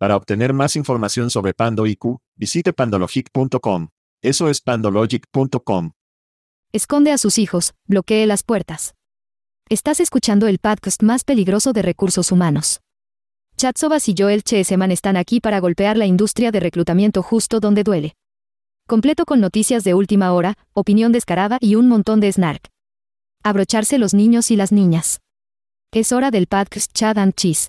Para obtener más información sobre Pando IQ, visite pandologic.com. Eso es pandologic.com. Esconde a sus hijos, bloquee las puertas. Estás escuchando el podcast más peligroso de recursos humanos. Chad Sobas y Joel Cheseman están aquí para golpear la industria de reclutamiento justo donde duele. Completo con noticias de última hora, opinión descarada y un montón de snark. Abrocharse los niños y las niñas. Es hora del podcast Chad and Cheese.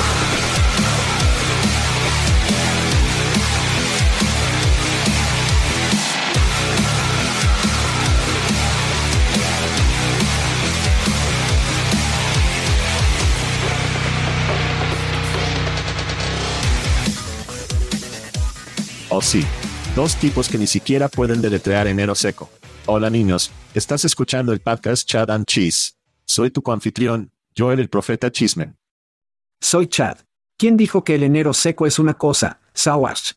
Oh sí. Dos tipos que ni siquiera pueden deletrear enero seco. Hola niños, estás escuchando el podcast Chad and Cheese. Soy tu coanfitrión, Joel el profeta Chismen. Soy Chad. ¿Quién dijo que el enero seco es una cosa, Sawash?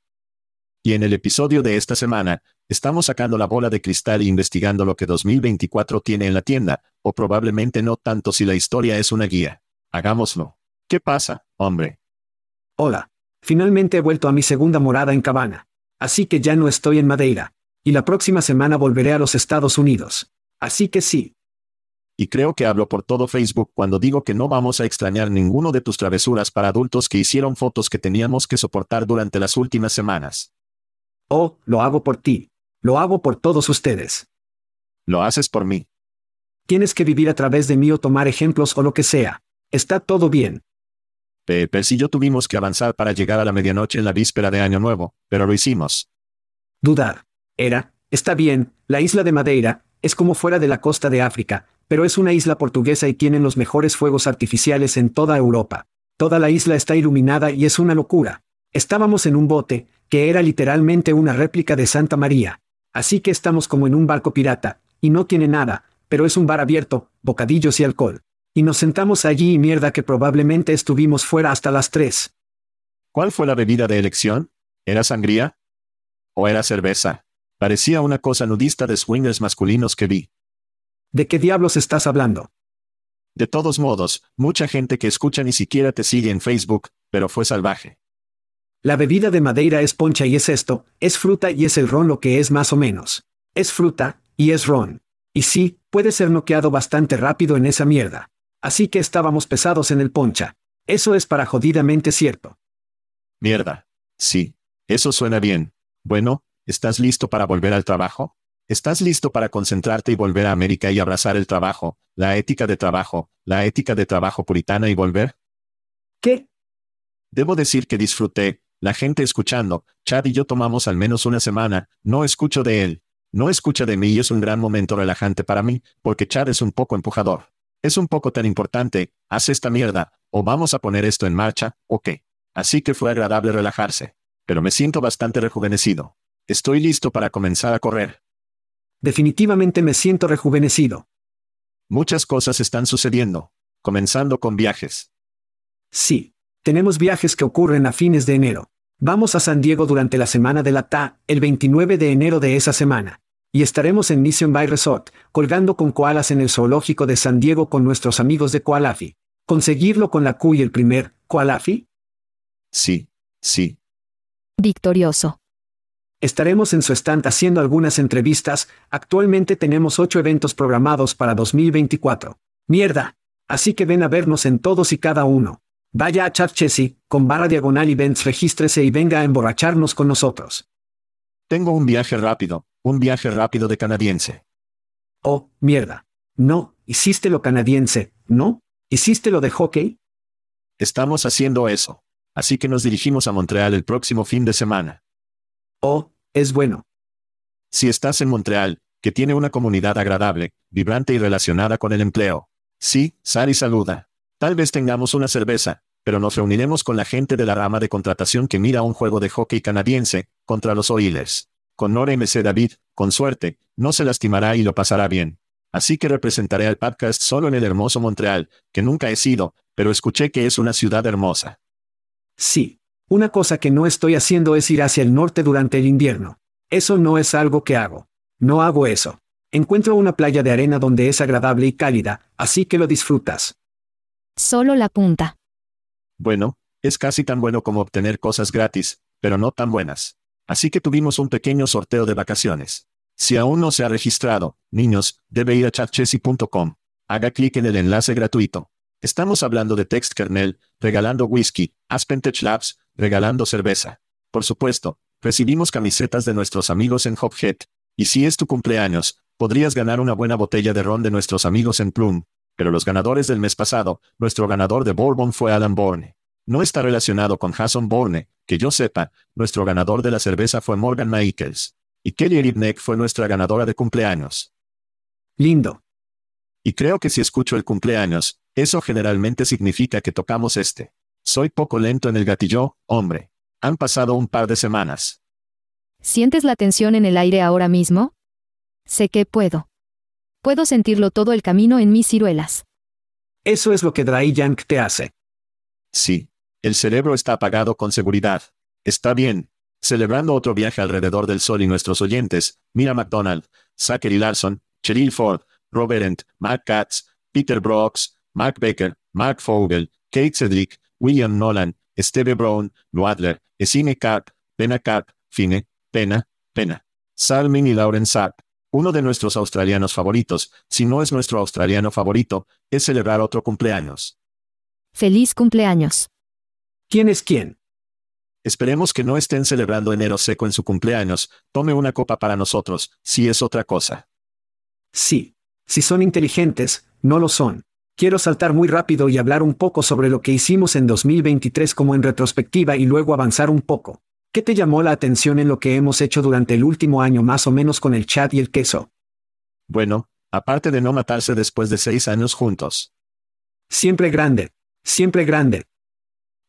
Y en el episodio de esta semana, estamos sacando la bola de cristal e investigando lo que 2024 tiene en la tienda, o probablemente no tanto si la historia es una guía. Hagámoslo. ¿Qué pasa, hombre? Hola. Finalmente he vuelto a mi segunda morada en Cabana. Así que ya no estoy en Madeira. Y la próxima semana volveré a los Estados Unidos. Así que sí. Y creo que hablo por todo Facebook cuando digo que no vamos a extrañar ninguno de tus travesuras para adultos que hicieron fotos que teníamos que soportar durante las últimas semanas. Oh, lo hago por ti. Lo hago por todos ustedes. Lo haces por mí. Tienes que vivir a través de mí o tomar ejemplos o lo que sea. Está todo bien. Pepe y yo tuvimos que avanzar para llegar a la medianoche en la víspera de Año Nuevo, pero lo hicimos. Dudar. Era, está bien, la isla de Madeira, es como fuera de la costa de África, pero es una isla portuguesa y tienen los mejores fuegos artificiales en toda Europa. Toda la isla está iluminada y es una locura. Estábamos en un bote, que era literalmente una réplica de Santa María. Así que estamos como en un barco pirata, y no tiene nada, pero es un bar abierto, bocadillos y alcohol. Y nos sentamos allí y mierda que probablemente estuvimos fuera hasta las tres. ¿Cuál fue la bebida de elección? ¿Era sangría? ¿O era cerveza? Parecía una cosa nudista de swingers masculinos que vi. ¿De qué diablos estás hablando? De todos modos, mucha gente que escucha ni siquiera te sigue en Facebook, pero fue salvaje. La bebida de Madeira es poncha y es esto, es fruta y es el ron lo que es más o menos. Es fruta, y es ron. Y sí, puede ser noqueado bastante rápido en esa mierda. Así que estábamos pesados en el poncha. Eso es para jodidamente cierto. Mierda. Sí. Eso suena bien. Bueno, ¿estás listo para volver al trabajo? ¿Estás listo para concentrarte y volver a América y abrazar el trabajo, la ética de trabajo, la ética de trabajo puritana y volver? ¿Qué? Debo decir que disfruté, la gente escuchando, Chad y yo tomamos al menos una semana, no escucho de él. No escucha de mí y es un gran momento relajante para mí, porque Chad es un poco empujador. Es un poco tan importante, haz esta mierda, o vamos a poner esto en marcha, o qué. Así que fue agradable relajarse. Pero me siento bastante rejuvenecido. Estoy listo para comenzar a correr. Definitivamente me siento rejuvenecido. Muchas cosas están sucediendo, comenzando con viajes. Sí, tenemos viajes que ocurren a fines de enero. Vamos a San Diego durante la semana de la TA, el 29 de enero de esa semana y estaremos en Mission Bay Resort, colgando con koalas en el zoológico de San Diego con nuestros amigos de Koalafi. ¿Conseguirlo con la Q y el primer, Koalafi? Sí, sí. Victorioso. Estaremos en su stand haciendo algunas entrevistas, actualmente tenemos ocho eventos programados para 2024. Mierda. Así que ven a vernos en todos y cada uno. Vaya a Chessy, con barra diagonal events, regístrese y venga a emborracharnos con nosotros. Tengo un viaje rápido, un viaje rápido de canadiense. Oh, mierda. No, hiciste lo canadiense, ¿no? ¿Hiciste lo de hockey? Estamos haciendo eso. Así que nos dirigimos a Montreal el próximo fin de semana. Oh, es bueno. Si estás en Montreal, que tiene una comunidad agradable, vibrante y relacionada con el empleo. Sí, Sari saluda. Tal vez tengamos una cerveza, pero nos reuniremos con la gente de la rama de contratación que mira un juego de hockey canadiense, contra los Oilers. Con Nora MC David, con suerte, no se lastimará y lo pasará bien. Así que representaré al podcast solo en el hermoso Montreal, que nunca he sido, pero escuché que es una ciudad hermosa. Sí. Una cosa que no estoy haciendo es ir hacia el norte durante el invierno. Eso no es algo que hago. No hago eso. Encuentro una playa de arena donde es agradable y cálida, así que lo disfrutas. Solo la punta. Bueno, es casi tan bueno como obtener cosas gratis, pero no tan buenas. Así que tuvimos un pequeño sorteo de vacaciones. Si aún no se ha registrado, niños, debe ir a chatchessy.com. Haga clic en el enlace gratuito. Estamos hablando de Text Kernel, regalando whisky, Aspentech Labs, regalando cerveza. Por supuesto, recibimos camisetas de nuestros amigos en Hophead. Y si es tu cumpleaños, podrías ganar una buena botella de ron de nuestros amigos en Plum. Pero los ganadores del mes pasado, nuestro ganador de Bourbon fue Alan Bourne. No está relacionado con Jason Bourne, que yo sepa, nuestro ganador de la cerveza fue Morgan Michaels. Y Kelly Ribneck fue nuestra ganadora de cumpleaños. Lindo. Y creo que si escucho el cumpleaños, eso generalmente significa que tocamos este. Soy poco lento en el gatillo, hombre. Han pasado un par de semanas. ¿Sientes la tensión en el aire ahora mismo? Sé que puedo. Puedo sentirlo todo el camino en mis ciruelas. Eso es lo que Dry Yank te hace. Sí. El cerebro está apagado con seguridad. Está bien. Celebrando otro viaje alrededor del sol y nuestros oyentes, Mira McDonald, Zachary Larson, Cheryl Ford, Robert Ent, Matt Katz, Peter Brooks, Mark Baker, Mark Fogel, Kate Cedric, William Nolan, Steve Brown, Noadler, Esine Karp, Pena Karp, Fine, Pena, Pena. Salmin y Lauren Sapp. Uno de nuestros australianos favoritos, si no es nuestro australiano favorito, es celebrar otro cumpleaños. Feliz cumpleaños. ¿Quién es quién? Esperemos que no estén celebrando enero seco en su cumpleaños, tome una copa para nosotros, si es otra cosa. Sí. Si son inteligentes, no lo son. Quiero saltar muy rápido y hablar un poco sobre lo que hicimos en 2023 como en retrospectiva y luego avanzar un poco. ¿Qué te llamó la atención en lo que hemos hecho durante el último año más o menos con el chat y el queso? Bueno, aparte de no matarse después de seis años juntos. Siempre grande. Siempre grande.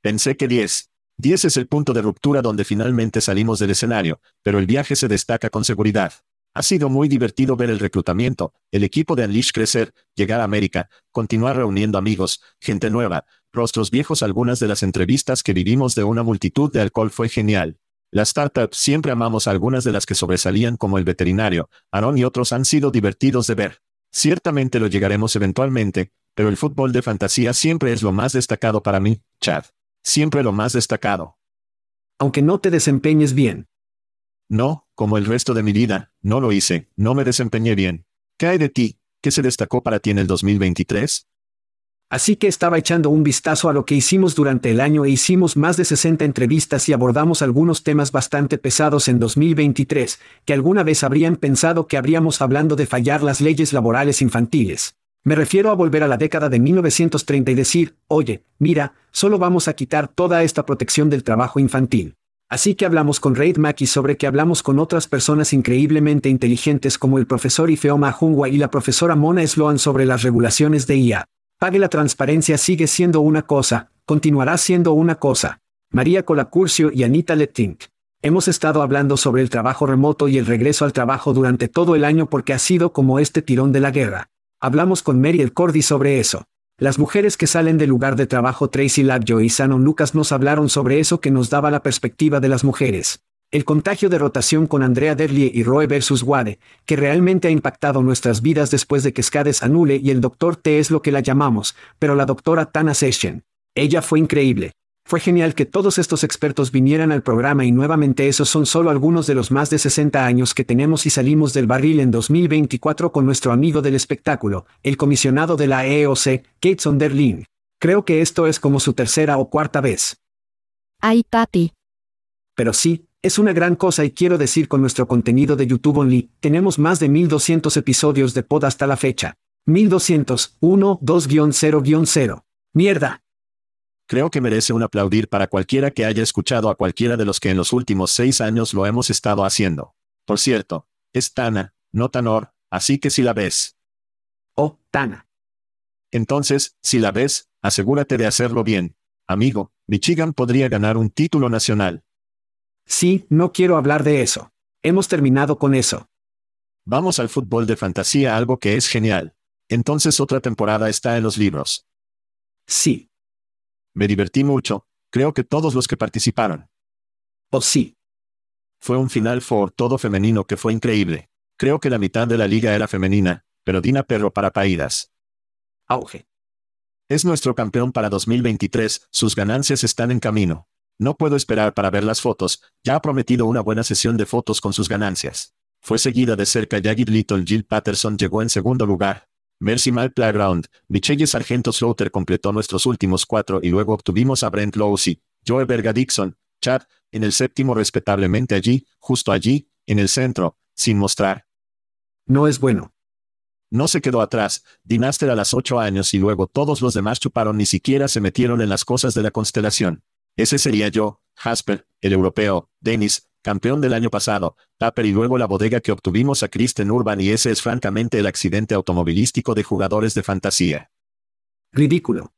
Pensé que 10. 10 es el punto de ruptura donde finalmente salimos del escenario, pero el viaje se destaca con seguridad. Ha sido muy divertido ver el reclutamiento, el equipo de Unleash crecer, llegar a América, continuar reuniendo amigos, gente nueva, rostros viejos. Algunas de las entrevistas que vivimos de una multitud de alcohol fue genial. Las startups siempre amamos algunas de las que sobresalían como el veterinario, Aaron y otros han sido divertidos de ver. Ciertamente lo llegaremos eventualmente, pero el fútbol de fantasía siempre es lo más destacado para mí, Chad. Siempre lo más destacado. Aunque no te desempeñes bien. No, como el resto de mi vida, no lo hice, no me desempeñé bien. ¿Qué hay de ti? ¿Qué se destacó para ti en el 2023? Así que estaba echando un vistazo a lo que hicimos durante el año e hicimos más de 60 entrevistas y abordamos algunos temas bastante pesados en 2023, que alguna vez habrían pensado que habríamos hablando de fallar las leyes laborales infantiles. Me refiero a volver a la década de 1930 y decir, oye, mira, solo vamos a quitar toda esta protección del trabajo infantil. Así que hablamos con Reid Mackey sobre que hablamos con otras personas increíblemente inteligentes como el profesor Ifeoma Jungwa y la profesora Mona Sloan sobre las regulaciones de IA. Pague la transparencia sigue siendo una cosa, continuará siendo una cosa. María Colacurcio y Anita Letink. Hemos estado hablando sobre el trabajo remoto y el regreso al trabajo durante todo el año porque ha sido como este tirón de la guerra. Hablamos con Mary Cordy sobre eso. Las mujeres que salen del lugar de trabajo Tracy Labjo y Shannon Lucas nos hablaron sobre eso que nos daba la perspectiva de las mujeres. El contagio de rotación con Andrea Derlie y Roy versus Wade, que realmente ha impactado nuestras vidas después de que Skades anule y el Dr. T es lo que la llamamos, pero la doctora Tana Session. Ella fue increíble. Fue genial que todos estos expertos vinieran al programa y nuevamente esos son solo algunos de los más de 60 años que tenemos y salimos del barril en 2024 con nuestro amigo del espectáculo, el comisionado de la EOC, Kate Sonderling. Creo que esto es como su tercera o cuarta vez. Ay, papi. Pero sí, es una gran cosa y quiero decir con nuestro contenido de YouTube Only, tenemos más de 1200 episodios de pod hasta la fecha. 1200, 1, 2-0-0. Mierda. Creo que merece un aplaudir para cualquiera que haya escuchado a cualquiera de los que en los últimos seis años lo hemos estado haciendo. Por cierto, es Tana, no Tanor, así que si la ves. Oh, Tana. Entonces, si la ves, asegúrate de hacerlo bien. Amigo, Michigan podría ganar un título nacional. Sí, no quiero hablar de eso. Hemos terminado con eso. Vamos al fútbol de fantasía, algo que es genial. Entonces otra temporada está en los libros. Sí. Me divertí mucho, creo que todos los que participaron. Oh sí. Fue un final for todo femenino que fue increíble. Creo que la mitad de la liga era femenina, pero Dina Perro para Paídas. Auge. Es nuestro campeón para 2023, sus ganancias están en camino. No puedo esperar para ver las fotos, ya ha prometido una buena sesión de fotos con sus ganancias. Fue seguida de cerca Jagged Little Jill Patterson llegó en segundo lugar, Mercy Mal Playground, Michelle Sargento Slaughter completó nuestros últimos cuatro y luego obtuvimos a Brent Lowsey, Joe Berga Dixon, Chad, en el séptimo respectablemente allí, justo allí, en el centro, sin mostrar. No es bueno. No se quedó atrás, Dinaster a las ocho años y luego todos los demás chuparon ni siquiera se metieron en las cosas de la constelación. Ese sería yo, Jasper, el europeo, Dennis, campeón del año pasado, Tapper y luego la bodega que obtuvimos a Kristen Urban y ese es francamente el accidente automovilístico de jugadores de fantasía. Ridículo.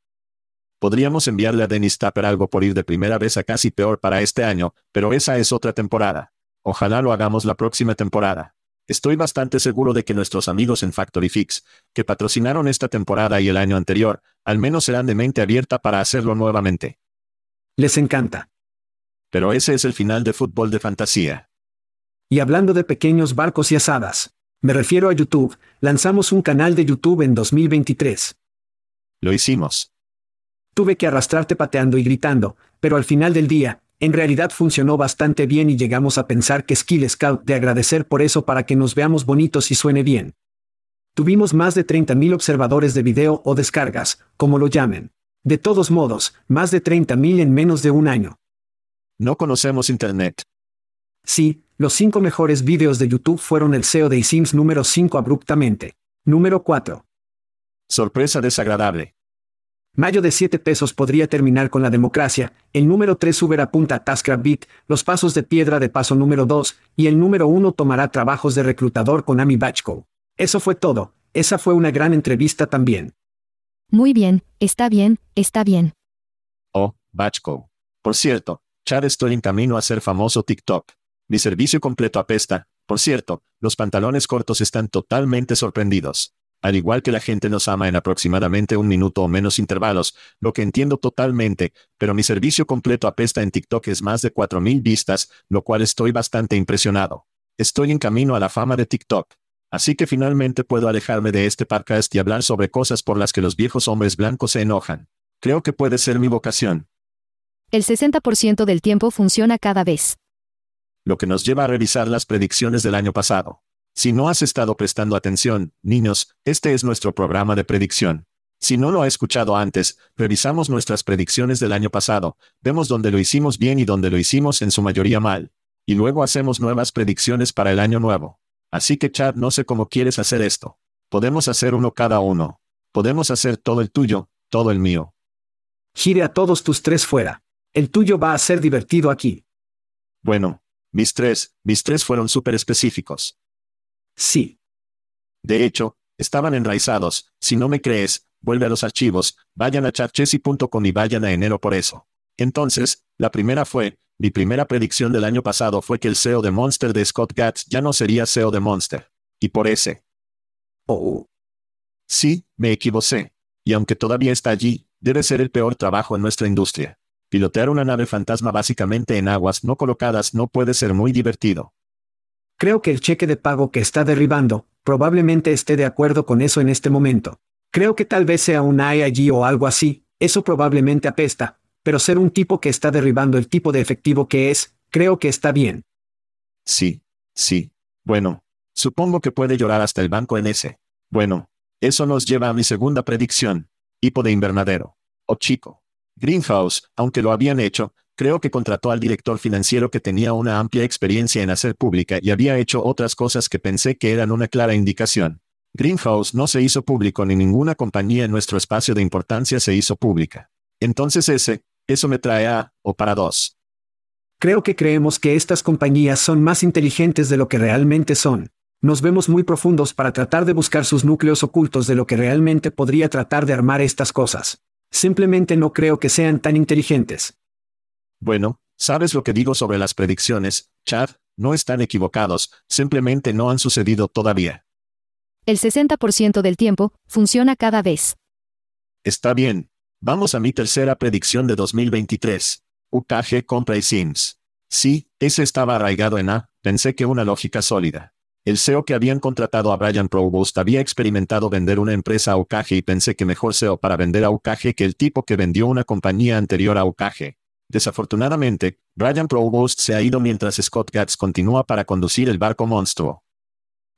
Podríamos enviarle a Dennis Tapper algo por ir de primera vez a casi peor para este año, pero esa es otra temporada. Ojalá lo hagamos la próxima temporada. Estoy bastante seguro de que nuestros amigos en Factory Fix, que patrocinaron esta temporada y el año anterior, al menos serán de mente abierta para hacerlo nuevamente. Les encanta. Pero ese es el final de fútbol de fantasía. Y hablando de pequeños barcos y asadas, me refiero a YouTube, lanzamos un canal de YouTube en 2023. Lo hicimos. Tuve que arrastrarte pateando y gritando, pero al final del día, en realidad funcionó bastante bien y llegamos a pensar que Skill Scout de agradecer por eso para que nos veamos bonitos y suene bien. Tuvimos más de 30.000 observadores de video o descargas, como lo llamen. De todos modos, más de 30.000 en menos de un año. No conocemos Internet. Sí, los cinco mejores vídeos de YouTube fueron el SEO de Sims número 5 abruptamente. Número 4. Sorpresa desagradable. Mayo de 7 pesos podría terminar con la democracia, el número 3 Uber apunta a TaskRabbit, los pasos de piedra de paso número 2, y el número 1 tomará trabajos de reclutador con Amy Bachko. Eso fue todo, esa fue una gran entrevista también. Muy bien, está bien, está bien. Oh, Bachko. Por cierto, Estoy en camino a ser famoso TikTok. Mi servicio completo apesta. Por cierto, los pantalones cortos están totalmente sorprendidos. Al igual que la gente nos ama en aproximadamente un minuto o menos intervalos, lo que entiendo totalmente, pero mi servicio completo apesta en TikTok es más de 4.000 vistas, lo cual estoy bastante impresionado. Estoy en camino a la fama de TikTok. Así que finalmente puedo alejarme de este podcast y hablar sobre cosas por las que los viejos hombres blancos se enojan. Creo que puede ser mi vocación. El 60% del tiempo funciona cada vez. Lo que nos lleva a revisar las predicciones del año pasado. Si no has estado prestando atención, niños, este es nuestro programa de predicción. Si no lo ha escuchado antes, revisamos nuestras predicciones del año pasado, vemos dónde lo hicimos bien y dónde lo hicimos en su mayoría mal. Y luego hacemos nuevas predicciones para el año nuevo. Así que Chad, no sé cómo quieres hacer esto. Podemos hacer uno cada uno. Podemos hacer todo el tuyo, todo el mío. Gire a todos tus tres fuera. El tuyo va a ser divertido aquí. Bueno, mis tres, mis tres fueron súper específicos. Sí. De hecho, estaban enraizados. Si no me crees, vuelve a los archivos, vayan a chatchessy.com y vayan a enero por eso. Entonces, la primera fue, mi primera predicción del año pasado fue que el SEO de Monster de Scott Gatz ya no sería SEO de Monster. Y por ese. Oh. Sí, me equivoqué. Y aunque todavía está allí, debe ser el peor trabajo en nuestra industria. Pilotear una nave fantasma básicamente en aguas no colocadas no puede ser muy divertido. Creo que el cheque de pago que está derribando, probablemente esté de acuerdo con eso en este momento. Creo que tal vez sea un IIG o algo así, eso probablemente apesta, Pero ser un tipo que está derribando el tipo de efectivo que es, creo que está bien. Sí, sí. Bueno, supongo que puede llorar hasta el banco en ese. Bueno, eso nos lleva a mi segunda predicción. Hipo de invernadero. O chico. Greenhouse, aunque lo habían hecho, creo que contrató al director financiero que tenía una amplia experiencia en hacer pública y había hecho otras cosas que pensé que eran una clara indicación. Greenhouse no se hizo público ni ninguna compañía en nuestro espacio de importancia se hizo pública. Entonces ese, eso me trae a, o para dos. Creo que creemos que estas compañías son más inteligentes de lo que realmente son. Nos vemos muy profundos para tratar de buscar sus núcleos ocultos de lo que realmente podría tratar de armar estas cosas. Simplemente no creo que sean tan inteligentes. Bueno, ¿sabes lo que digo sobre las predicciones, Chad? No están equivocados, simplemente no han sucedido todavía. El 60% del tiempo, funciona cada vez. Está bien. Vamos a mi tercera predicción de 2023. UKG compra y Sims. Sí, ese estaba arraigado en A, pensé que una lógica sólida. El CEO que habían contratado a Brian Provost había experimentado vender una empresa a UKG y pensé que mejor CEO para vender a UKG que el tipo que vendió una compañía anterior a UKG. Desafortunadamente, Brian Provost se ha ido mientras Scott Gatz continúa para conducir el barco monstruo.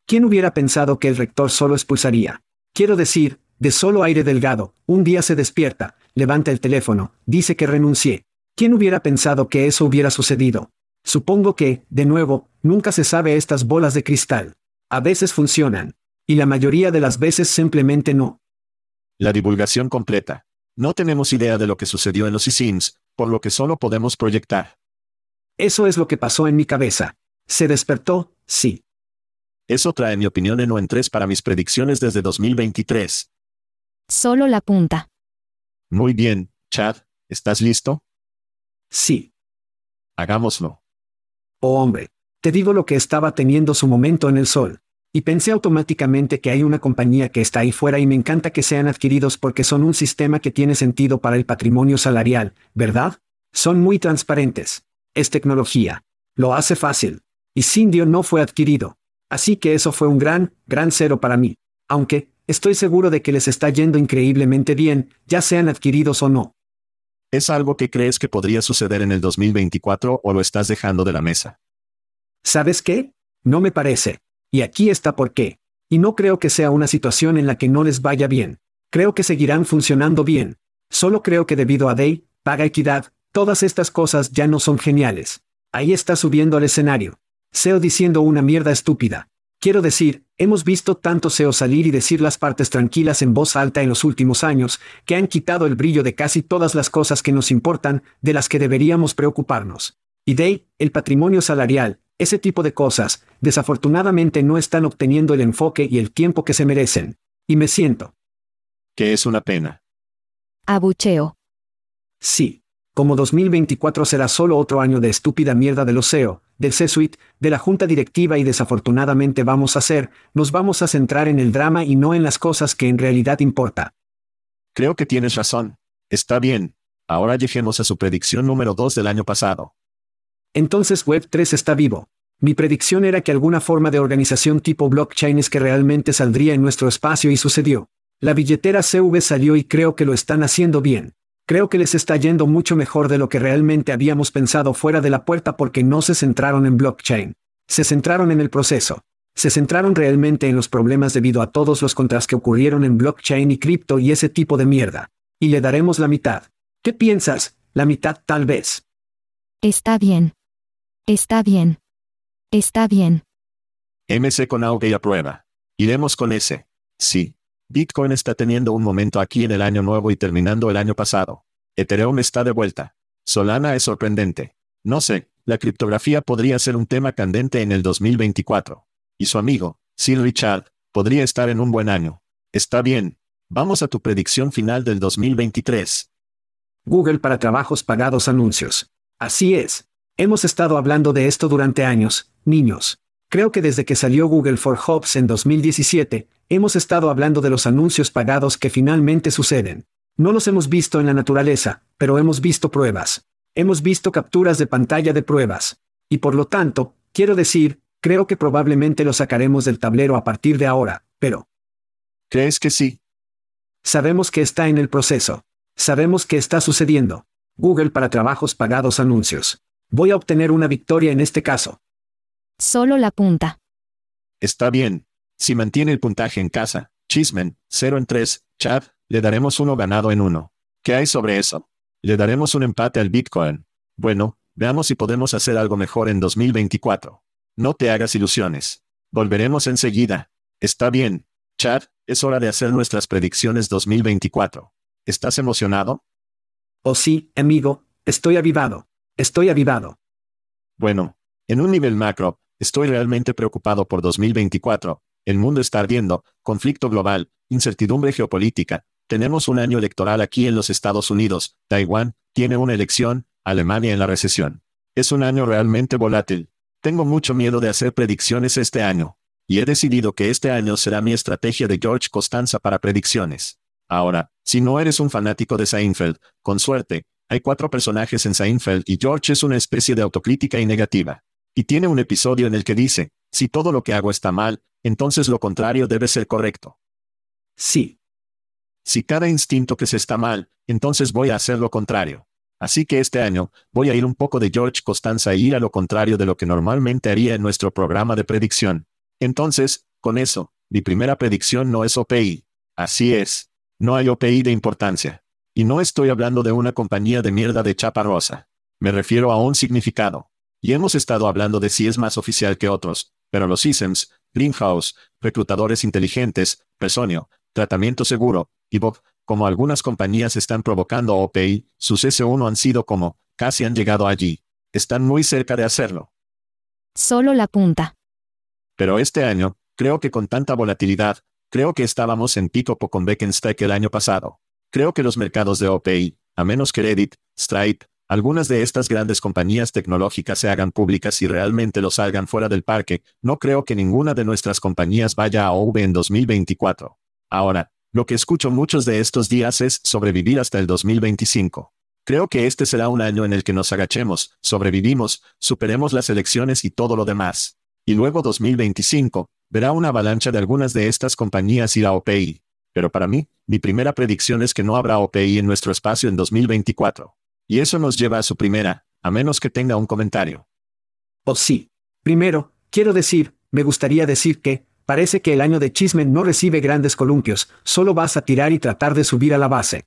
¿Quién hubiera pensado que el rector solo expulsaría? Quiero decir, de solo aire delgado, un día se despierta, levanta el teléfono, dice que renuncié. ¿Quién hubiera pensado que eso hubiera sucedido? Supongo que, de nuevo, nunca se sabe estas bolas de cristal. A veces funcionan. Y la mayoría de las veces simplemente no. La divulgación completa. No tenemos idea de lo que sucedió en los Sims, por lo que solo podemos proyectar. Eso es lo que pasó en mi cabeza. Se despertó, sí. Eso trae mi opinión en o en tres para mis predicciones desde 2023. Solo la punta. Muy bien, Chad, ¿estás listo? Sí. Hagámoslo. Oh hombre, te digo lo que estaba teniendo su momento en el sol. Y pensé automáticamente que hay una compañía que está ahí fuera y me encanta que sean adquiridos porque son un sistema que tiene sentido para el patrimonio salarial, ¿verdad? Son muy transparentes. Es tecnología. Lo hace fácil. Y Cindio no fue adquirido. Así que eso fue un gran, gran cero para mí. Aunque, estoy seguro de que les está yendo increíblemente bien, ya sean adquiridos o no. ¿Es algo que crees que podría suceder en el 2024 o lo estás dejando de la mesa? ¿Sabes qué? No me parece. Y aquí está por qué. Y no creo que sea una situación en la que no les vaya bien. Creo que seguirán funcionando bien. Solo creo que debido a Day, paga equidad, todas estas cosas ya no son geniales. Ahí está subiendo al escenario. SEO diciendo una mierda estúpida. Quiero decir, hemos visto tanto SEO salir y decir las partes tranquilas en voz alta en los últimos años, que han quitado el brillo de casi todas las cosas que nos importan, de las que deberíamos preocuparnos. Y Day, el patrimonio salarial, ese tipo de cosas, desafortunadamente no están obteniendo el enfoque y el tiempo que se merecen. Y me siento. Que es una pena. Abucheo. Sí. Como 2024 será solo otro año de estúpida mierda del OSEO, del C-Suite, de la junta directiva y desafortunadamente vamos a hacer, nos vamos a centrar en el drama y no en las cosas que en realidad importa. Creo que tienes razón. Está bien. Ahora lleguemos a su predicción número 2 del año pasado. Entonces Web3 está vivo. Mi predicción era que alguna forma de organización tipo blockchain es que realmente saldría en nuestro espacio y sucedió. La billetera CV salió y creo que lo están haciendo bien. Creo que les está yendo mucho mejor de lo que realmente habíamos pensado fuera de la puerta porque no se centraron en blockchain. Se centraron en el proceso. Se centraron realmente en los problemas debido a todos los contras que ocurrieron en blockchain y cripto y ese tipo de mierda. Y le daremos la mitad. ¿Qué piensas? La mitad tal vez. Está bien. Está bien. Está bien. MC con auge y aprueba. Iremos con ese. Sí. Bitcoin está teniendo un momento aquí en el año nuevo y terminando el año pasado. Ethereum está de vuelta. Solana es sorprendente. No sé, la criptografía podría ser un tema candente en el 2024. Y su amigo, Sir Richard, podría estar en un buen año. Está bien. Vamos a tu predicción final del 2023. Google para trabajos pagados anuncios. Así es. Hemos estado hablando de esto durante años, niños. Creo que desde que salió Google for Jobs en 2017, hemos estado hablando de los anuncios pagados que finalmente suceden. No los hemos visto en la naturaleza, pero hemos visto pruebas. Hemos visto capturas de pantalla de pruebas. Y por lo tanto, quiero decir, creo que probablemente lo sacaremos del tablero a partir de ahora, pero... ¿Crees que sí? Sabemos que está en el proceso. Sabemos que está sucediendo. Google para trabajos pagados anuncios. Voy a obtener una victoria en este caso. Solo la punta. Está bien. Si mantiene el puntaje en casa, Chismen, 0 en 3, Chad, le daremos uno ganado en uno. ¿Qué hay sobre eso? Le daremos un empate al Bitcoin. Bueno, veamos si podemos hacer algo mejor en 2024. No te hagas ilusiones. Volveremos enseguida. Está bien. Chad, es hora de hacer nuestras predicciones 2024. ¿Estás emocionado? Oh sí, amigo, estoy avivado. Estoy avivado. Bueno, en un nivel macro, estoy realmente preocupado por 2024. El mundo está ardiendo, conflicto global, incertidumbre geopolítica. Tenemos un año electoral aquí en los Estados Unidos, Taiwán, tiene una elección, Alemania en la recesión. Es un año realmente volátil. Tengo mucho miedo de hacer predicciones este año. Y he decidido que este año será mi estrategia de George Costanza para predicciones. Ahora, si no eres un fanático de Seinfeld, con suerte, hay cuatro personajes en Seinfeld y George es una especie de autocrítica y negativa. Y tiene un episodio en el que dice, si todo lo que hago está mal, entonces lo contrario debe ser correcto. Sí. Si cada instinto que se está mal, entonces voy a hacer lo contrario. Así que este año, voy a ir un poco de George Costanza e ir a lo contrario de lo que normalmente haría en nuestro programa de predicción. Entonces, con eso, mi primera predicción no es OPI. Así es. No hay OPI de importancia. Y no estoy hablando de una compañía de mierda de chapa rosa. Me refiero a un significado. Y hemos estado hablando de si es más oficial que otros, pero los ISEMs, Greenhouse, reclutadores inteligentes, Personio, tratamiento seguro, y Bob, como algunas compañías están provocando OPI, sus S1 han sido como, casi han llegado allí. Están muy cerca de hacerlo. Solo la punta. Pero este año, creo que con tanta volatilidad, creo que estábamos en pico con Beckenstack el año pasado. Creo que los mercados de OPI, a menos que Reddit, Stripe, algunas de estas grandes compañías tecnológicas se hagan públicas y realmente lo salgan fuera del parque, no creo que ninguna de nuestras compañías vaya a OV en 2024. Ahora, lo que escucho muchos de estos días es sobrevivir hasta el 2025. Creo que este será un año en el que nos agachemos, sobrevivimos, superemos las elecciones y todo lo demás. Y luego 2025, verá una avalancha de algunas de estas compañías ir a OPI. Pero para mí, mi primera predicción es que no habrá OPI en nuestro espacio en 2024. Y eso nos lleva a su primera, a menos que tenga un comentario. Oh sí. Primero, quiero decir, me gustaría decir que, Parece que el año de chisme no recibe grandes columpios, solo vas a tirar y tratar de subir a la base.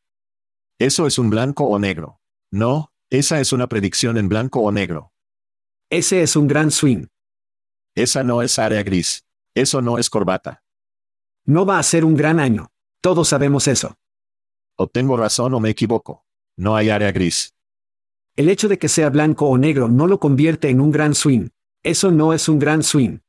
Eso es un blanco o negro. No, esa es una predicción en blanco o negro. Ese es un gran swing. Esa no es área gris. Eso no es corbata. No va a ser un gran año. Todos sabemos eso. O tengo razón o me equivoco. No hay área gris. El hecho de que sea blanco o negro no lo convierte en un gran swing. Eso no es un gran swing.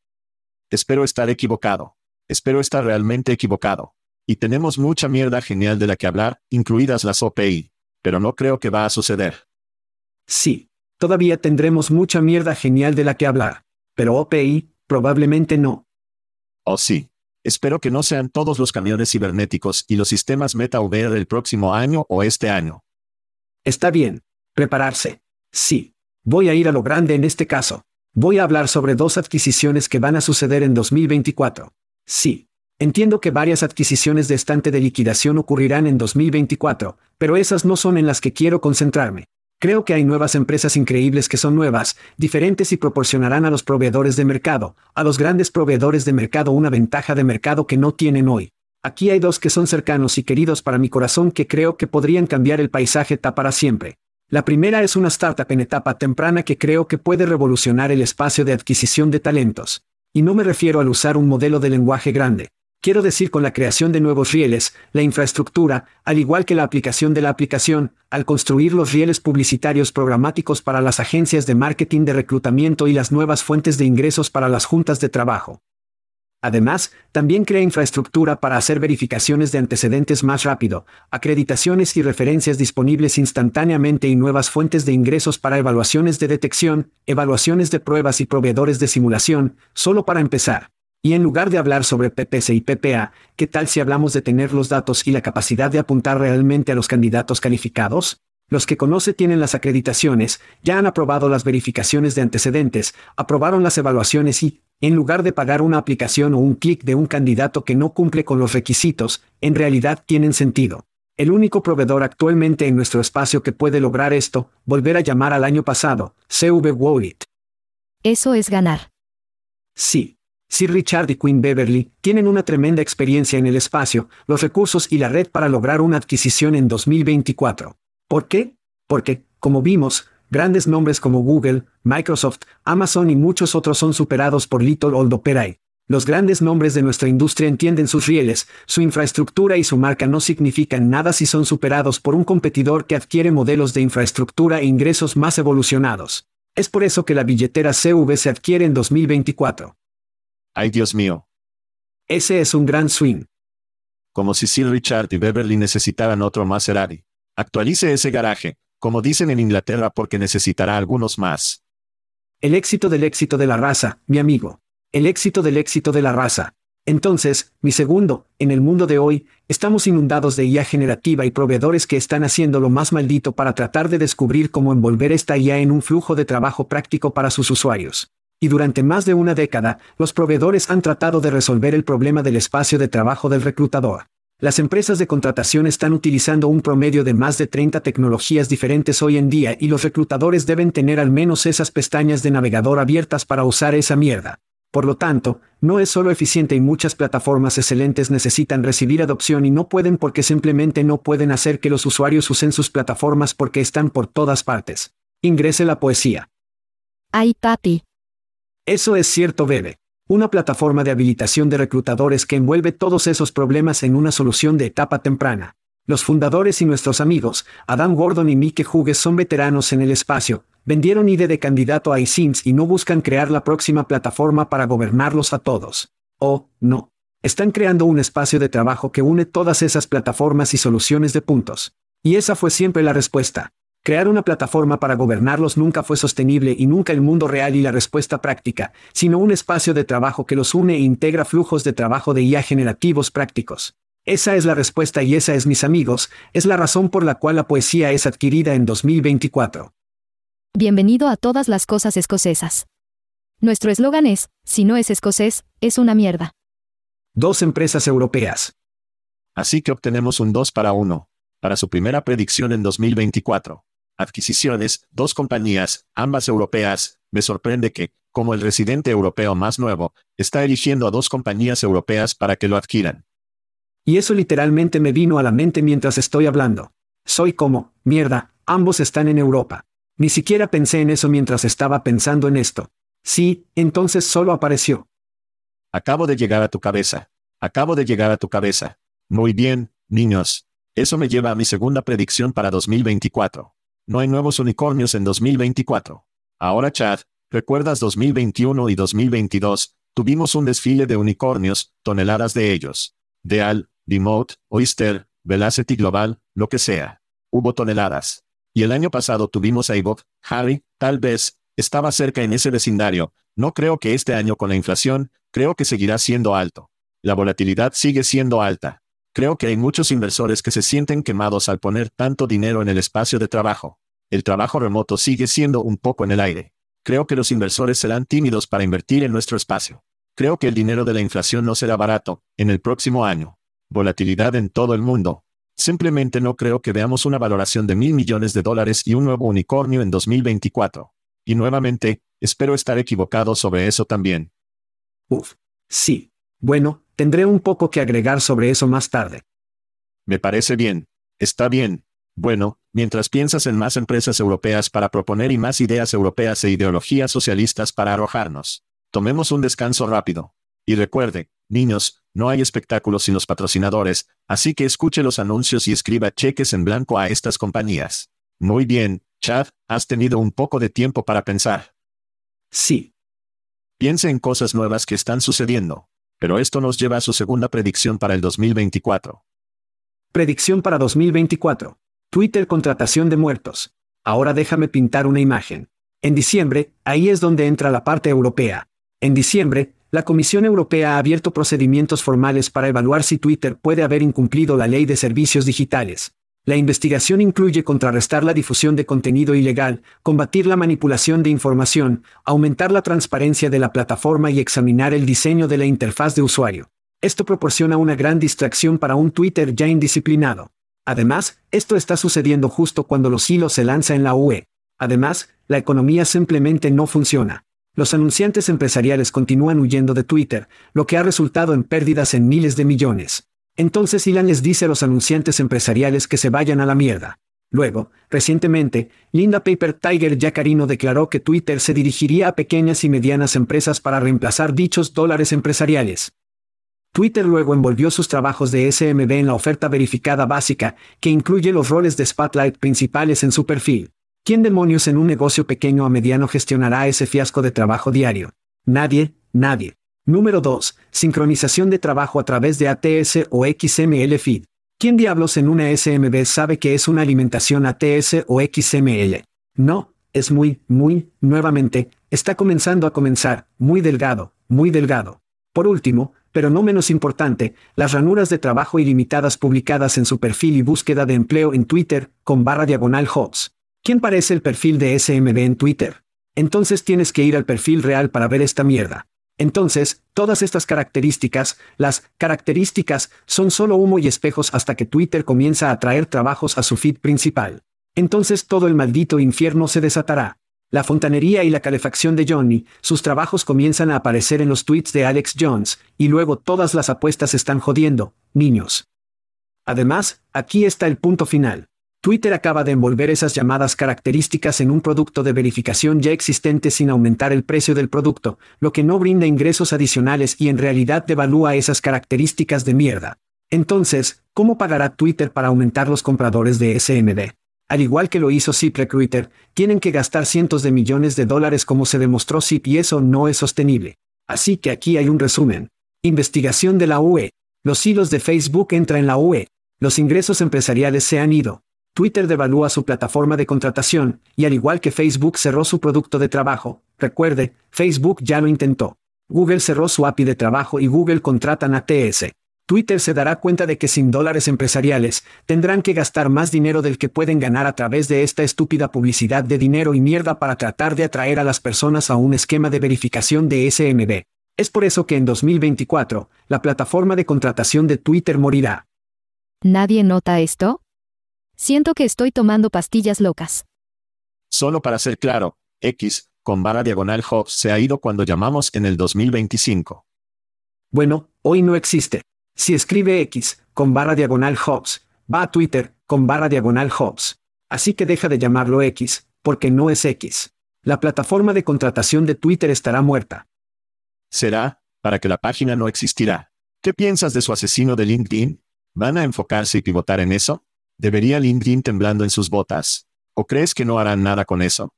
Espero estar equivocado. Espero estar realmente equivocado. Y tenemos mucha mierda genial de la que hablar, incluidas las OPI. Pero no creo que va a suceder. Sí. Todavía tendremos mucha mierda genial de la que hablar. Pero OPI, probablemente no. Oh sí. Espero que no sean todos los camiones cibernéticos y los sistemas MetaVR del próximo año o este año. Está bien. Prepararse. Sí. Voy a ir a lo grande en este caso. Voy a hablar sobre dos adquisiciones que van a suceder en 2024. Sí. Entiendo que varias adquisiciones de estante de liquidación ocurrirán en 2024, pero esas no son en las que quiero concentrarme. Creo que hay nuevas empresas increíbles que son nuevas, diferentes y proporcionarán a los proveedores de mercado, a los grandes proveedores de mercado una ventaja de mercado que no tienen hoy. Aquí hay dos que son cercanos y queridos para mi corazón que creo que podrían cambiar el paisaje para siempre. La primera es una startup en etapa temprana que creo que puede revolucionar el espacio de adquisición de talentos. Y no me refiero al usar un modelo de lenguaje grande. Quiero decir con la creación de nuevos rieles, la infraestructura, al igual que la aplicación de la aplicación, al construir los rieles publicitarios programáticos para las agencias de marketing de reclutamiento y las nuevas fuentes de ingresos para las juntas de trabajo. Además, también crea infraestructura para hacer verificaciones de antecedentes más rápido, acreditaciones y referencias disponibles instantáneamente y nuevas fuentes de ingresos para evaluaciones de detección, evaluaciones de pruebas y proveedores de simulación, solo para empezar. Y en lugar de hablar sobre PPC y PPA, ¿qué tal si hablamos de tener los datos y la capacidad de apuntar realmente a los candidatos calificados? Los que conoce tienen las acreditaciones, ya han aprobado las verificaciones de antecedentes, aprobaron las evaluaciones y, en lugar de pagar una aplicación o un clic de un candidato que no cumple con los requisitos, en realidad tienen sentido. El único proveedor actualmente en nuestro espacio que puede lograr esto, volver a llamar al año pasado, CV Wallet. Eso es ganar. Sí. Sir Richard y Queen Beverly tienen una tremenda experiencia en el espacio, los recursos y la red para lograr una adquisición en 2024. ¿Por qué? Porque, como vimos, grandes nombres como Google, Microsoft, Amazon y muchos otros son superados por Little Old Opera. Los grandes nombres de nuestra industria entienden sus rieles, su infraestructura y su marca no significan nada si son superados por un competidor que adquiere modelos de infraestructura e ingresos más evolucionados. Es por eso que la billetera CV se adquiere en 2024. Ay Dios mío. Ese es un gran swing. Como si Sir Richard y Beverly necesitaran otro Maserati. Actualice ese garaje, como dicen en Inglaterra porque necesitará algunos más. El éxito del éxito de la raza, mi amigo el éxito del éxito de la raza. Entonces, mi segundo, en el mundo de hoy, estamos inundados de IA generativa y proveedores que están haciendo lo más maldito para tratar de descubrir cómo envolver esta IA en un flujo de trabajo práctico para sus usuarios. Y durante más de una década, los proveedores han tratado de resolver el problema del espacio de trabajo del reclutador. Las empresas de contratación están utilizando un promedio de más de 30 tecnologías diferentes hoy en día y los reclutadores deben tener al menos esas pestañas de navegador abiertas para usar esa mierda. Por lo tanto, no es solo eficiente y muchas plataformas excelentes necesitan recibir adopción y no pueden porque simplemente no pueden hacer que los usuarios usen sus plataformas porque están por todas partes. Ingrese la poesía. Ay, papi. Eso es cierto, bebé. Una plataforma de habilitación de reclutadores que envuelve todos esos problemas en una solución de etapa temprana. Los fundadores y nuestros amigos, Adam Gordon y Mike Hughes son veteranos en el espacio, vendieron IDE de candidato a iSIMS y no buscan crear la próxima plataforma para gobernarlos a todos. Oh, no. Están creando un espacio de trabajo que une todas esas plataformas y soluciones de puntos. Y esa fue siempre la respuesta. Crear una plataforma para gobernarlos nunca fue sostenible y nunca el mundo real y la respuesta práctica, sino un espacio de trabajo que los une e integra flujos de trabajo de IA generativos prácticos. Esa es la respuesta y esa es, mis amigos, es la razón por la cual la poesía es adquirida en 2024. Bienvenido a todas las cosas escocesas. Nuestro eslogan es, si no es escocés, es una mierda. Dos empresas europeas. Así que obtenemos un 2 para 1. Para su primera predicción en 2024. Adquisiciones, dos compañías, ambas europeas, me sorprende que, como el residente europeo más nuevo, está eligiendo a dos compañías europeas para que lo adquieran. Y eso literalmente me vino a la mente mientras estoy hablando. Soy como, mierda, ambos están en Europa. Ni siquiera pensé en eso mientras estaba pensando en esto. Sí, entonces solo apareció. Acabo de llegar a tu cabeza. Acabo de llegar a tu cabeza. Muy bien, niños. Eso me lleva a mi segunda predicción para 2024. No hay nuevos unicornios en 2024. Ahora Chad, ¿recuerdas 2021 y 2022? Tuvimos un desfile de unicornios, toneladas de ellos. De Al, Demote, Oyster, Velocity Global, lo que sea. Hubo toneladas. Y el año pasado tuvimos a Ivo, Harry, tal vez, estaba cerca en ese vecindario. No creo que este año con la inflación, creo que seguirá siendo alto. La volatilidad sigue siendo alta. Creo que hay muchos inversores que se sienten quemados al poner tanto dinero en el espacio de trabajo. El trabajo remoto sigue siendo un poco en el aire. Creo que los inversores serán tímidos para invertir en nuestro espacio. Creo que el dinero de la inflación no será barato, en el próximo año volatilidad en todo el mundo. Simplemente no creo que veamos una valoración de mil millones de dólares y un nuevo unicornio en 2024. Y nuevamente, espero estar equivocado sobre eso también. Uf. Sí. Bueno, tendré un poco que agregar sobre eso más tarde. Me parece bien. Está bien. Bueno, mientras piensas en más empresas europeas para proponer y más ideas europeas e ideologías socialistas para arrojarnos. Tomemos un descanso rápido. Y recuerde, niños, no hay espectáculos sin los patrocinadores, así que escuche los anuncios y escriba cheques en blanco a estas compañías. Muy bien, Chad, has tenido un poco de tiempo para pensar. Sí. Piense en cosas nuevas que están sucediendo. Pero esto nos lleva a su segunda predicción para el 2024. Predicción para 2024. Twitter contratación de muertos. Ahora déjame pintar una imagen. En diciembre, ahí es donde entra la parte europea. En diciembre, la Comisión Europea ha abierto procedimientos formales para evaluar si Twitter puede haber incumplido la ley de servicios digitales. La investigación incluye contrarrestar la difusión de contenido ilegal, combatir la manipulación de información, aumentar la transparencia de la plataforma y examinar el diseño de la interfaz de usuario. Esto proporciona una gran distracción para un Twitter ya indisciplinado. Además, esto está sucediendo justo cuando los hilos se lanza en la UE. Además, la economía simplemente no funciona. Los anunciantes empresariales continúan huyendo de Twitter, lo que ha resultado en pérdidas en miles de millones. Entonces Elon les dice a los anunciantes empresariales que se vayan a la mierda. Luego, recientemente, Linda Paper Tiger Yacarino declaró que Twitter se dirigiría a pequeñas y medianas empresas para reemplazar dichos dólares empresariales. Twitter luego envolvió sus trabajos de SMB en la oferta verificada básica, que incluye los roles de Spotlight principales en su perfil. ¿Quién demonios en un negocio pequeño a mediano gestionará ese fiasco de trabajo diario? Nadie, nadie. Número 2. Sincronización de trabajo a través de ATS o XML Feed. ¿Quién diablos en una SMB sabe que es una alimentación ATS o XML? No, es muy, muy, nuevamente, está comenzando a comenzar, muy delgado, muy delgado. Por último, pero no menos importante, las ranuras de trabajo ilimitadas publicadas en su perfil y búsqueda de empleo en Twitter, con barra diagonal HOTS. ¿Quién parece el perfil de SMB en Twitter? Entonces tienes que ir al perfil real para ver esta mierda. Entonces, todas estas características, las características, son solo humo y espejos hasta que Twitter comienza a traer trabajos a su feed principal. Entonces todo el maldito infierno se desatará. La fontanería y la calefacción de Johnny, sus trabajos comienzan a aparecer en los tweets de Alex Jones, y luego todas las apuestas están jodiendo, niños. Además, aquí está el punto final. Twitter acaba de envolver esas llamadas características en un producto de verificación ya existente sin aumentar el precio del producto, lo que no brinda ingresos adicionales y en realidad devalúa esas características de mierda. Entonces, ¿cómo pagará Twitter para aumentar los compradores de SMD? Al igual que lo hizo ZipRecruiter, tienen que gastar cientos de millones de dólares como se demostró Zip y eso no es sostenible. Así que aquí hay un resumen. Investigación de la UE. Los hilos de Facebook entran en la UE. Los ingresos empresariales se han ido. Twitter devalúa su plataforma de contratación, y al igual que Facebook cerró su producto de trabajo, recuerde, Facebook ya lo intentó. Google cerró su API de trabajo y Google contratan a TS. Twitter se dará cuenta de que sin dólares empresariales, tendrán que gastar más dinero del que pueden ganar a través de esta estúpida publicidad de dinero y mierda para tratar de atraer a las personas a un esquema de verificación de SMB. Es por eso que en 2024, la plataforma de contratación de Twitter morirá. ¿Nadie nota esto? Siento que estoy tomando pastillas locas. Solo para ser claro, X, con barra diagonal Hobbs se ha ido cuando llamamos en el 2025. Bueno, hoy no existe. Si escribe X, con barra diagonal Hobbs, va a Twitter, con barra diagonal Hobbs. Así que deja de llamarlo X, porque no es X. La plataforma de contratación de Twitter estará muerta. Será, para que la página no existirá. ¿Qué piensas de su asesino de LinkedIn? ¿Van a enfocarse y pivotar en eso? ¿Debería LinkedIn temblando en sus botas? ¿O crees que no harán nada con eso?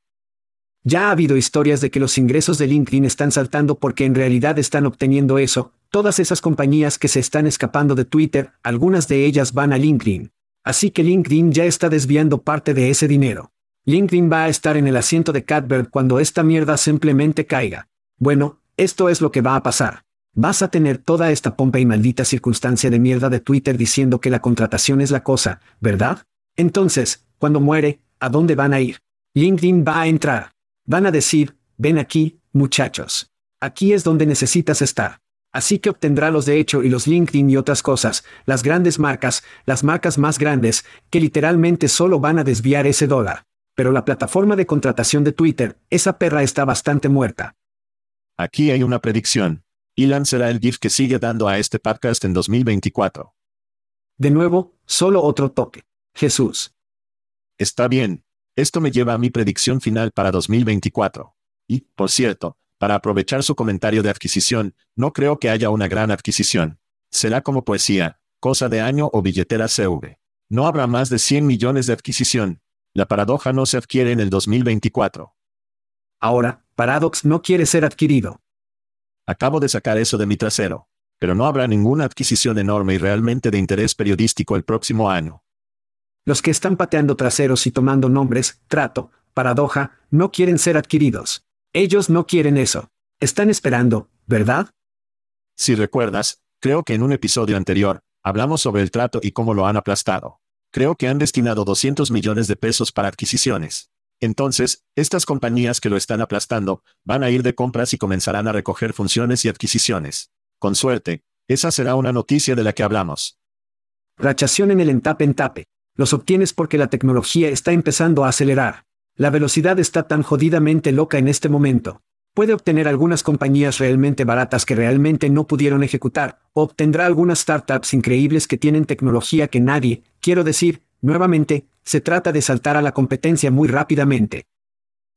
Ya ha habido historias de que los ingresos de LinkedIn están saltando porque en realidad están obteniendo eso, todas esas compañías que se están escapando de Twitter, algunas de ellas van a LinkedIn. Así que LinkedIn ya está desviando parte de ese dinero. LinkedIn va a estar en el asiento de Catbird cuando esta mierda simplemente caiga. Bueno, esto es lo que va a pasar. Vas a tener toda esta pompa y maldita circunstancia de mierda de Twitter diciendo que la contratación es la cosa, ¿verdad? Entonces, cuando muere, ¿a dónde van a ir? LinkedIn va a entrar. Van a decir, ven aquí, muchachos. Aquí es donde necesitas estar. Así que obtendrá los de hecho y los LinkedIn y otras cosas, las grandes marcas, las marcas más grandes, que literalmente solo van a desviar ese dólar. Pero la plataforma de contratación de Twitter, esa perra está bastante muerta. Aquí hay una predicción. Elon será el GIF que sigue dando a este podcast en 2024. De nuevo, solo otro toque. Jesús. Está bien. Esto me lleva a mi predicción final para 2024. Y, por cierto, para aprovechar su comentario de adquisición, no creo que haya una gran adquisición. Será como poesía, cosa de año o billetera CV. No habrá más de 100 millones de adquisición. La paradoja no se adquiere en el 2024. Ahora, Paradox no quiere ser adquirido. Acabo de sacar eso de mi trasero. Pero no habrá ninguna adquisición enorme y realmente de interés periodístico el próximo año. Los que están pateando traseros y tomando nombres, trato, paradoja, no quieren ser adquiridos. Ellos no quieren eso. Están esperando, ¿verdad? Si recuerdas, creo que en un episodio anterior, hablamos sobre el trato y cómo lo han aplastado. Creo que han destinado 200 millones de pesos para adquisiciones. Entonces, estas compañías que lo están aplastando, van a ir de compras y comenzarán a recoger funciones y adquisiciones. Con suerte, esa será una noticia de la que hablamos. Rachación en el entape entape. Los obtienes porque la tecnología está empezando a acelerar. La velocidad está tan jodidamente loca en este momento. Puede obtener algunas compañías realmente baratas que realmente no pudieron ejecutar, o obtendrá algunas startups increíbles que tienen tecnología que nadie, quiero decir, nuevamente, se trata de saltar a la competencia muy rápidamente.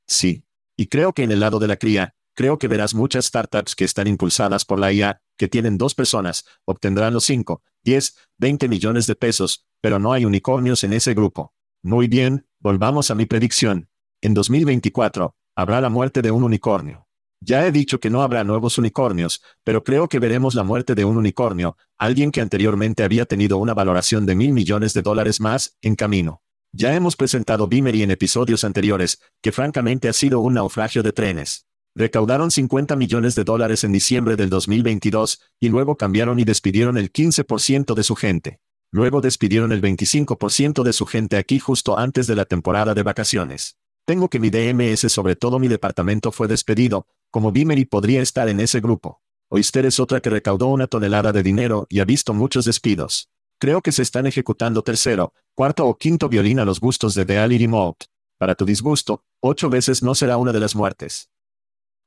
Sí. Y creo que en el lado de la cría, creo que verás muchas startups que están impulsadas por la IA, que tienen dos personas, obtendrán los 5, 10, 20 millones de pesos, pero no hay unicornios en ese grupo. Muy bien, volvamos a mi predicción. En 2024, habrá la muerte de un unicornio. Ya he dicho que no habrá nuevos unicornios, pero creo que veremos la muerte de un unicornio, alguien que anteriormente había tenido una valoración de mil millones de dólares más, en camino. Ya hemos presentado Bimery en episodios anteriores, que francamente ha sido un naufragio de trenes. Recaudaron 50 millones de dólares en diciembre del 2022, y luego cambiaron y despidieron el 15% de su gente. Luego despidieron el 25% de su gente aquí justo antes de la temporada de vacaciones. Tengo que mi DMS sobre todo mi departamento fue despedido, como Bimery podría estar en ese grupo. Oyster es otra que recaudó una tonelada de dinero y ha visto muchos despidos. Creo que se están ejecutando tercero, cuarto o quinto violín a los gustos de The y Remote. Para tu disgusto, ocho veces no será una de las muertes.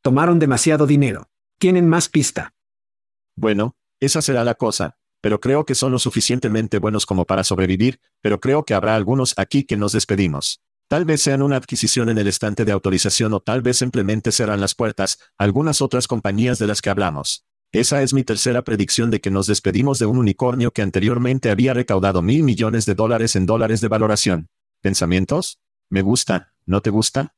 Tomaron demasiado dinero. Tienen más pista. Bueno, esa será la cosa, pero creo que son lo suficientemente buenos como para sobrevivir, pero creo que habrá algunos aquí que nos despedimos. Tal vez sean una adquisición en el estante de autorización o tal vez simplemente serán las puertas, algunas otras compañías de las que hablamos. Esa es mi tercera predicción de que nos despedimos de un unicornio que anteriormente había recaudado mil millones de dólares en dólares de valoración. ¿Pensamientos? ¿Me gusta? ¿No te gusta?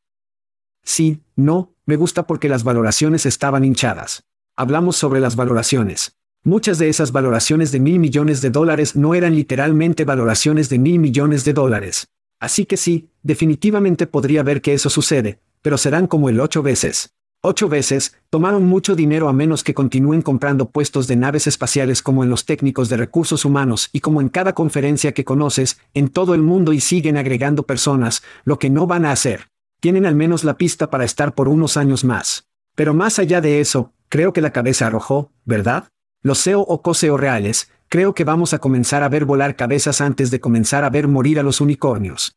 Sí, no, me gusta porque las valoraciones estaban hinchadas. Hablamos sobre las valoraciones. Muchas de esas valoraciones de mil millones de dólares no eran literalmente valoraciones de mil millones de dólares. Así que sí, definitivamente podría ver que eso sucede, pero serán como el ocho veces. Ocho veces, tomaron mucho dinero a menos que continúen comprando puestos de naves espaciales como en los técnicos de recursos humanos y como en cada conferencia que conoces, en todo el mundo y siguen agregando personas, lo que no van a hacer. Tienen al menos la pista para estar por unos años más. Pero más allá de eso, creo que la cabeza arrojó, ¿verdad? Los SEO o COSEO reales, Creo que vamos a comenzar a ver volar cabezas antes de comenzar a ver morir a los unicornios.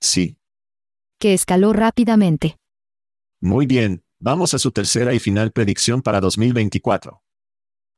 Sí. Que escaló rápidamente. Muy bien, vamos a su tercera y final predicción para 2024.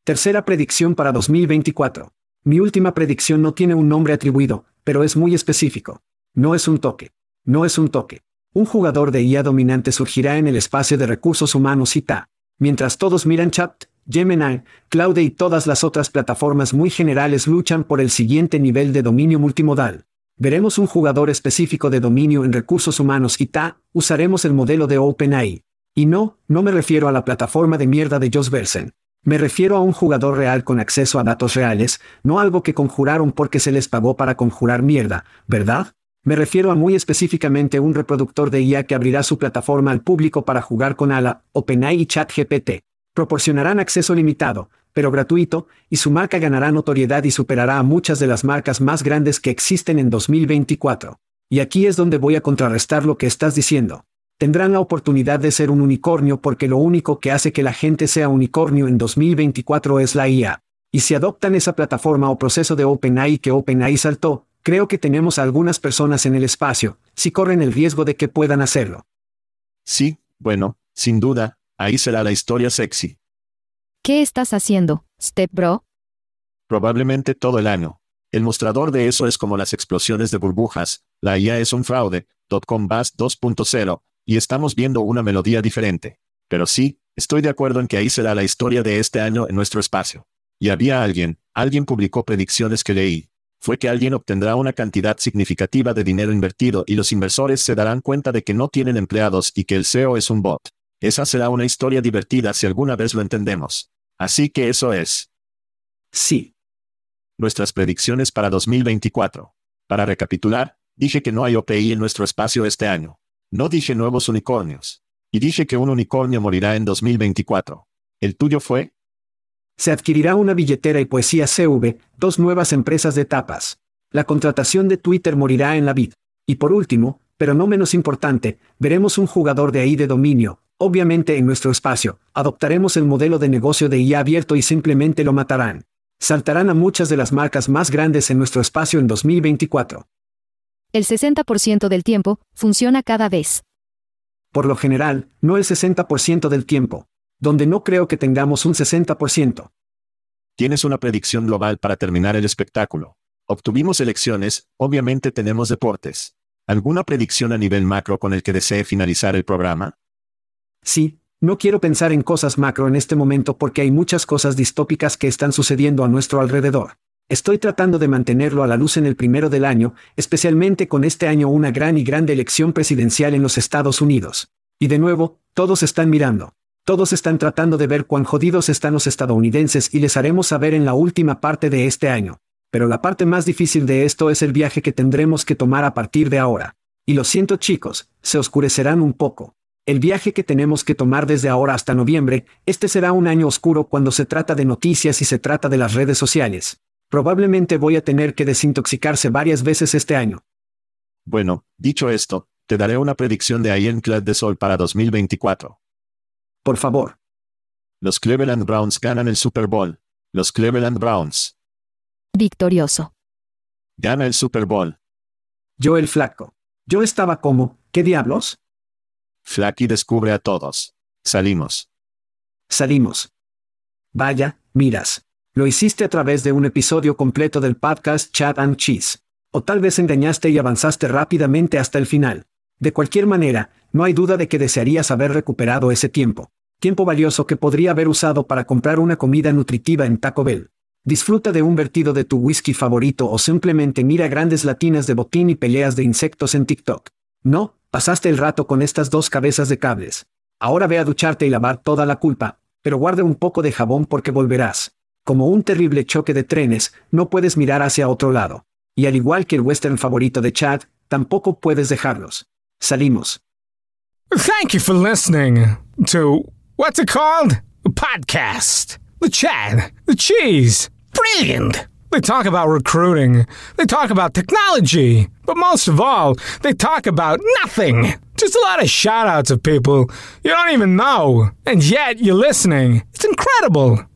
Tercera predicción para 2024. Mi última predicción no tiene un nombre atribuido, pero es muy específico. No es un toque. No es un toque. Un jugador de IA dominante surgirá en el espacio de recursos humanos ITA. Mientras todos miran chat, Gemini, Cloud y todas las otras plataformas muy generales luchan por el siguiente nivel de dominio multimodal. Veremos un jugador específico de dominio en recursos humanos y ta, usaremos el modelo de OpenAI. Y no, no me refiero a la plataforma de mierda de Josh Versen. Me refiero a un jugador real con acceso a datos reales, no algo que conjuraron porque se les pagó para conjurar mierda, ¿verdad? Me refiero a muy específicamente un reproductor de IA que abrirá su plataforma al público para jugar con ALA, OpenAI y ChatGPT. Proporcionarán acceso limitado, pero gratuito, y su marca ganará notoriedad y superará a muchas de las marcas más grandes que existen en 2024. Y aquí es donde voy a contrarrestar lo que estás diciendo. Tendrán la oportunidad de ser un unicornio porque lo único que hace que la gente sea unicornio en 2024 es la IA. Y si adoptan esa plataforma o proceso de OpenAI que OpenAI saltó, creo que tenemos a algunas personas en el espacio, si corren el riesgo de que puedan hacerlo. Sí, bueno, sin duda, Ahí será la historia sexy. ¿Qué estás haciendo, Step Bro? Probablemente todo el año. El mostrador de eso es como las explosiones de burbujas, la IA es un fraude, .com Bass 2.0, y estamos viendo una melodía diferente. Pero sí, estoy de acuerdo en que ahí será la historia de este año en nuestro espacio. Y había alguien, alguien publicó predicciones que leí. Fue que alguien obtendrá una cantidad significativa de dinero invertido y los inversores se darán cuenta de que no tienen empleados y que el SEO es un bot. Esa será una historia divertida si alguna vez lo entendemos. Así que eso es. Sí. Nuestras predicciones para 2024. Para recapitular, dije que no hay OPI en nuestro espacio este año. No dije nuevos unicornios. Y dije que un unicornio morirá en 2024. ¿El tuyo fue? Se adquirirá una billetera y poesía CV, dos nuevas empresas de tapas. La contratación de Twitter morirá en la vid. Y por último, pero no menos importante, veremos un jugador de ahí de dominio, Obviamente en nuestro espacio, adoptaremos el modelo de negocio de IA abierto y simplemente lo matarán. Saltarán a muchas de las marcas más grandes en nuestro espacio en 2024. El 60% del tiempo, funciona cada vez. Por lo general, no el 60% del tiempo. Donde no creo que tengamos un 60%. Tienes una predicción global para terminar el espectáculo. Obtuvimos elecciones, obviamente tenemos deportes. ¿Alguna predicción a nivel macro con el que desee finalizar el programa? Sí, no quiero pensar en cosas macro en este momento porque hay muchas cosas distópicas que están sucediendo a nuestro alrededor. Estoy tratando de mantenerlo a la luz en el primero del año, especialmente con este año una gran y grande elección presidencial en los Estados Unidos. Y de nuevo, todos están mirando. Todos están tratando de ver cuán jodidos están los estadounidenses y les haremos saber en la última parte de este año. Pero la parte más difícil de esto es el viaje que tendremos que tomar a partir de ahora. Y lo siento chicos, se oscurecerán un poco. El viaje que tenemos que tomar desde ahora hasta noviembre, este será un año oscuro cuando se trata de noticias y se trata de las redes sociales. Probablemente voy a tener que desintoxicarse varias veces este año. Bueno, dicho esto, te daré una predicción de Ironclad de Sol para 2024. Por favor. Los Cleveland Browns ganan el Super Bowl. Los Cleveland Browns. Victorioso. Gana el Super Bowl. Yo el flaco. Yo estaba como, ¿qué diablos? Flaky descubre a todos. Salimos. Salimos. Vaya, miras. Lo hiciste a través de un episodio completo del podcast Chat and Cheese. O tal vez engañaste y avanzaste rápidamente hasta el final. De cualquier manera, no hay duda de que desearías haber recuperado ese tiempo. Tiempo valioso que podría haber usado para comprar una comida nutritiva en Taco Bell. Disfruta de un vertido de tu whisky favorito o simplemente mira grandes latinas de botín y peleas de insectos en TikTok. No, pasaste el rato con estas dos cabezas de cables. Ahora ve a ducharte y lavar toda la culpa, pero guarda un poco de jabón porque volverás. Como un terrible choque de trenes, no puedes mirar hacia otro lado. Y al igual que el western favorito de Chad, tampoco puedes dejarlos. Salimos. Thank you for listening to what's it called? A podcast. The Chad. The Cheese. Brilliant. They talk about recruiting. They talk about technology. But most of all, they talk about nothing. Just a lot of shout outs of people you don't even know. And yet you're listening. It's incredible.